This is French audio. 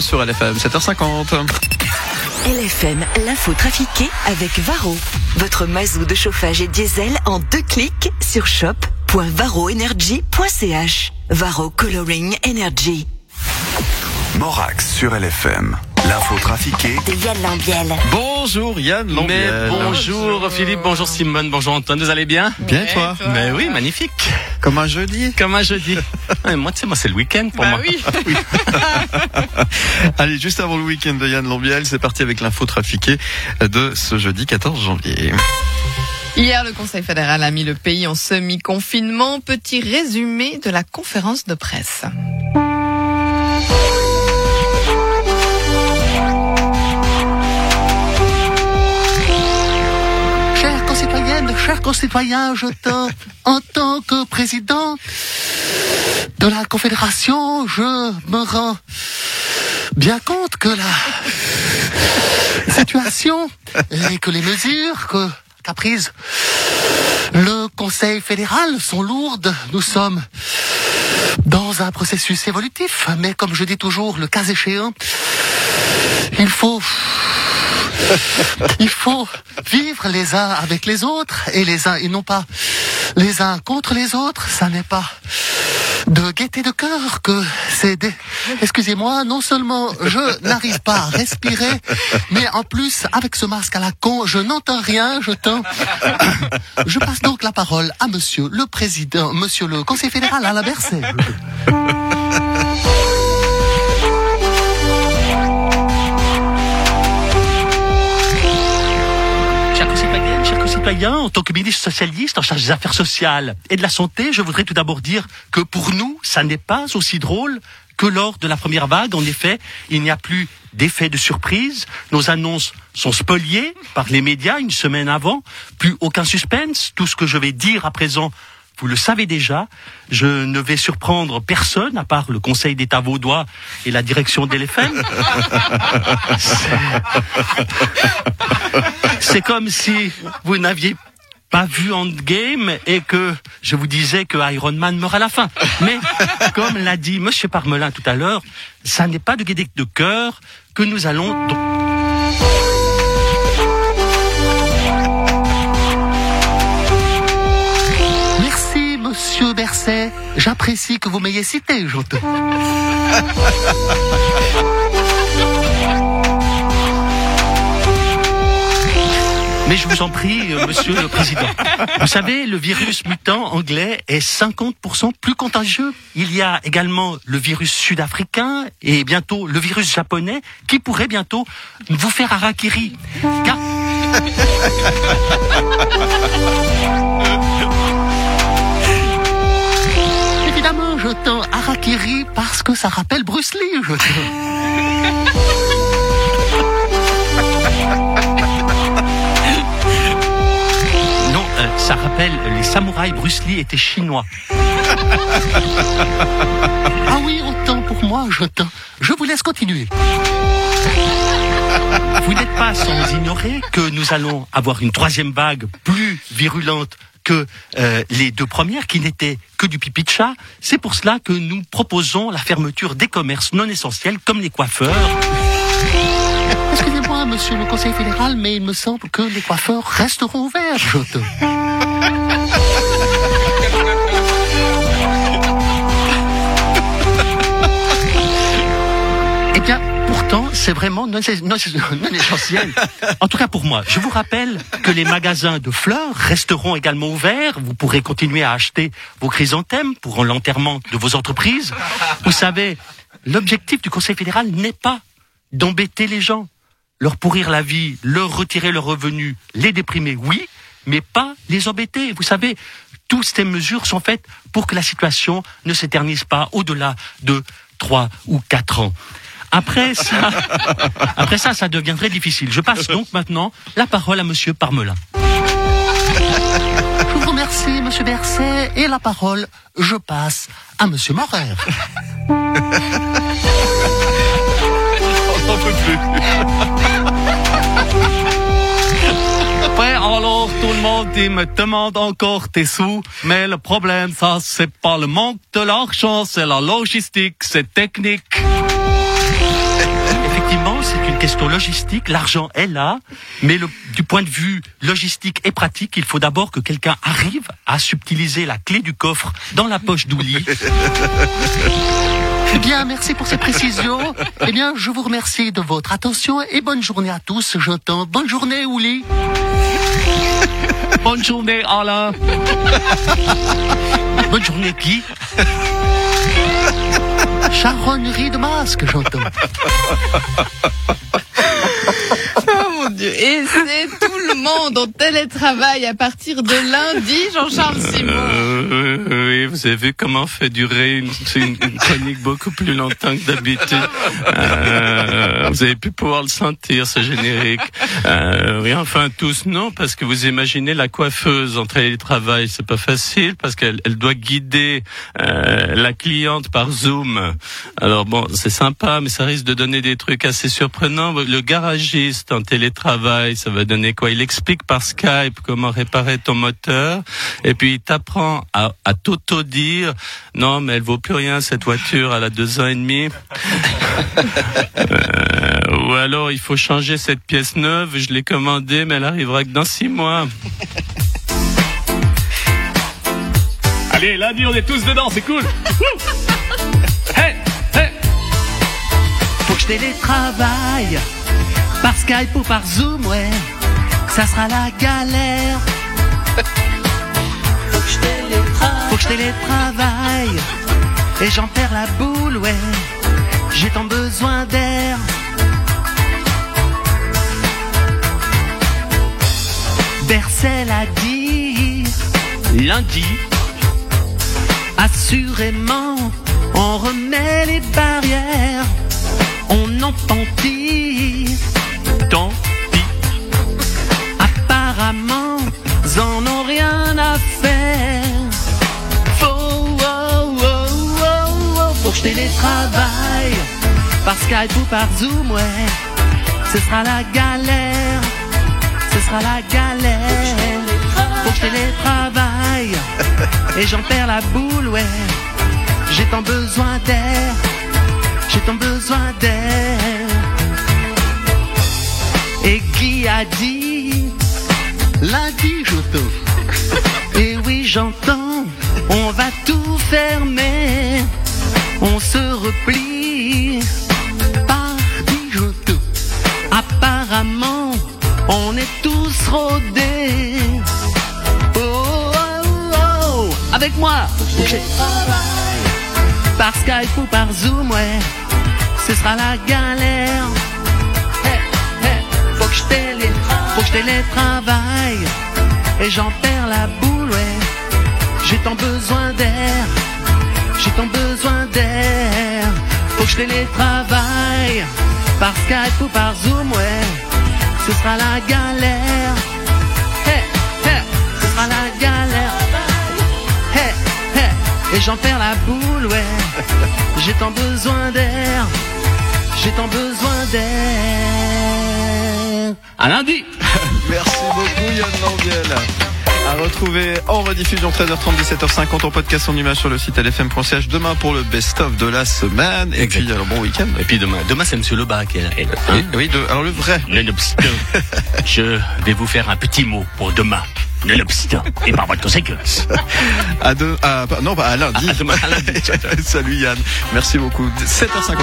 sur LFM 7h50. LFM, l'info trafiquée avec Varro. Votre mazou de chauffage et diesel en deux clics sur shop.varroenergy.ch. Varro Coloring Energy. Morax sur LFM. L'info trafiquée De Yann Lambiel. Bonjour Yann Mais Lambiel. bonjour Philippe, bonjour Simone, bonjour Antoine, vous allez bien? Bien et toi? Mais oui, magnifique. Comme un jeudi. Comme un jeudi. Ouais, moi, tu sais, moi, c'est le week-end pour moi. Allez, juste avant le week-end de Yann Lambiel, c'est parti avec l'info trafiquée de ce jeudi 14 janvier. Hier, le Conseil fédéral a mis le pays en semi-confinement. Petit résumé de la conférence de presse. Concitoyennes, chers concitoyens, je te, en tant que président de la Confédération, je me rends bien compte que la situation et que les mesures que qu'a prises le Conseil fédéral sont lourdes. Nous sommes dans un processus évolutif, mais comme je dis toujours, le cas échéant, il faut il faut vivre les uns avec les autres et les uns et non pas les uns contre les autres. Ça n'est pas de gaieté de cœur que c'est des... Excusez-moi, non seulement je n'arrive pas à respirer, mais en plus, avec ce masque à la con, je n'entends rien, je tends... Je passe donc la parole à monsieur le président, monsieur le conseil fédéral à la Bercé. En tant que ministre socialiste en charge des affaires sociales et de la santé, je voudrais tout d'abord dire que pour nous, ça n'est pas aussi drôle que lors de la première vague. En effet, il n'y a plus d'effet de surprise. Nos annonces sont spoliées par les médias une semaine avant. Plus aucun suspense. Tout ce que je vais dire à présent, vous le savez déjà. Je ne vais surprendre personne, à part le Conseil d'État vaudois et la direction de l'LFM. C'est comme si vous n'aviez pas vu Endgame et que je vous disais que Iron Man meurt à la fin. Mais comme l'a dit Monsieur Parmelin tout à l'heure, ça n'est pas de gaieté de cœur que nous allons. J'apprécie que vous m'ayez cité, j'entends. Mais je vous en prie, euh, Monsieur le Président. Vous savez, le virus mutant anglais est 50% plus contagieux. Il y a également le virus sud-africain et bientôt le virus japonais qui pourrait bientôt vous faire harakiri. Car ça rappelle Bruce Lee, je. Non, euh, ça rappelle, les samouraïs Bruce Lee étaient chinois. Ah oui, autant pour moi, je. Je vous laisse continuer. Vous n'êtes pas sans ignorer que nous allons avoir une troisième vague plus virulente que euh, les deux premières qui n'étaient que du pipi de chat. C'est pour cela que nous proposons la fermeture des commerces non essentiels comme les coiffeurs. Excusez-moi, monsieur le conseil fédéral, mais il me semble que les coiffeurs resteront ouverts, c'est vraiment non essentiel. En tout cas pour moi. Je vous rappelle que les magasins de fleurs resteront également ouverts. Vous pourrez continuer à acheter vos chrysanthèmes pour l'enterrement de vos entreprises. Vous savez, l'objectif du Conseil fédéral n'est pas d'embêter les gens, leur pourrir la vie, leur retirer leurs revenus, les déprimer, oui, mais pas les embêter. Vous savez, toutes ces mesures sont faites pour que la situation ne s'éternise pas au-delà de trois ou quatre ans. Après ça, après ça, ça devient très difficile. Je passe donc maintenant la parole à Monsieur Parmelin. Je vous remercie, monsieur Berset, et la parole, je passe à monsieur Morer. Ouais, alors tout le monde il me demande encore tes sous, mais le problème ça c'est pas le manque de l'argent, c'est la logistique, c'est technique. Question logistique. L'argent est là, mais le- du point de vue logistique et pratique, il faut d'abord que quelqu'un arrive à subtiliser la clé du coffre dans la poche d'Ouli. Eh bien, merci pour ces précisions. Eh bien, je vous remercie de votre attention et bonne journée à tous. J'entends. Bonne journée, Ouli. Bonne journée, Alain. Bonne journée, qui Charonnerie de masque, j'entends. Dieu. Et c'est tout le monde en télétravail à partir de lundi, Jean-Charles Simon. Euh, oui, vous avez vu comment on fait durer une, une, une chronique beaucoup plus longtemps que d'habitude. Euh, vous avez pu pouvoir le sentir, ce générique. Euh, oui, enfin tous non, parce que vous imaginez la coiffeuse en télétravail, c'est pas facile parce qu'elle elle doit guider euh, la cliente par Zoom. Alors bon, c'est sympa, mais ça risque de donner des trucs assez surprenants. Le garagiste en télétravail, ça va donner quoi? Il explique par Skype comment réparer ton moteur, et puis il t'apprend à, à t'auto-dire non, mais elle vaut plus rien cette voiture, elle a deux ans et demi. Euh, ou alors il faut changer cette pièce neuve. Je l'ai commandée, mais elle arrivera que dans six mois. Allez, lundi on est tous dedans, c'est cool. hey, hey. Faut que je télétravaille par Skype ou par Zoom, ouais. Ça sera la galère. Faut que je télétravaille. Faut que je télétravaille. Et j'en perds la boule, ouais. J'ai tant besoin d'air. Bercel a dit lundi. Assurément, on remet les barrières. On en Par Skype ou par Zoom, ouais. Ce sera la galère. Ce sera la galère. Faut que je télétravaille. Et j'en perds la boule, ouais. J'ai tant besoin d'air. J'ai tant besoin d'air. Et qui a dit Lundi, j'entends. Et oui, j'entends. On va tout fermer. On se replie. Moi. Par Skype ou par Zoom, ouais. Ce sera la galère. Faut que je télé, faut que télétravaille. Et j'en perds la boule, ouais. J'ai tant besoin d'air. J'ai tant besoin d'air. Faut que je télétravaille. Par Skype ou par Zoom, ouais. Ce sera la galère. Ce sera la galère. Et j'en perds la boule, ouais. J'ai tant besoin d'air. J'ai tant besoin d'air. À lundi. Merci beaucoup Yann Lambiel. À retrouver en rediffusion 13h30, 17h50 en podcast en image sur le site lfm.ch demain pour le best-of de la semaine. Et puis alors bon week-end. Et puis demain, demain c'est Monsieur Lebas qui est là. Hein Oui, de- alors le vrai. Le lobster. Je vais vous faire un petit mot pour demain. Le lobster. Et par votre conséquence. À deux, à, non, pas à lundi. À demain, à lundi. Salut Yann. Merci beaucoup. 7h59.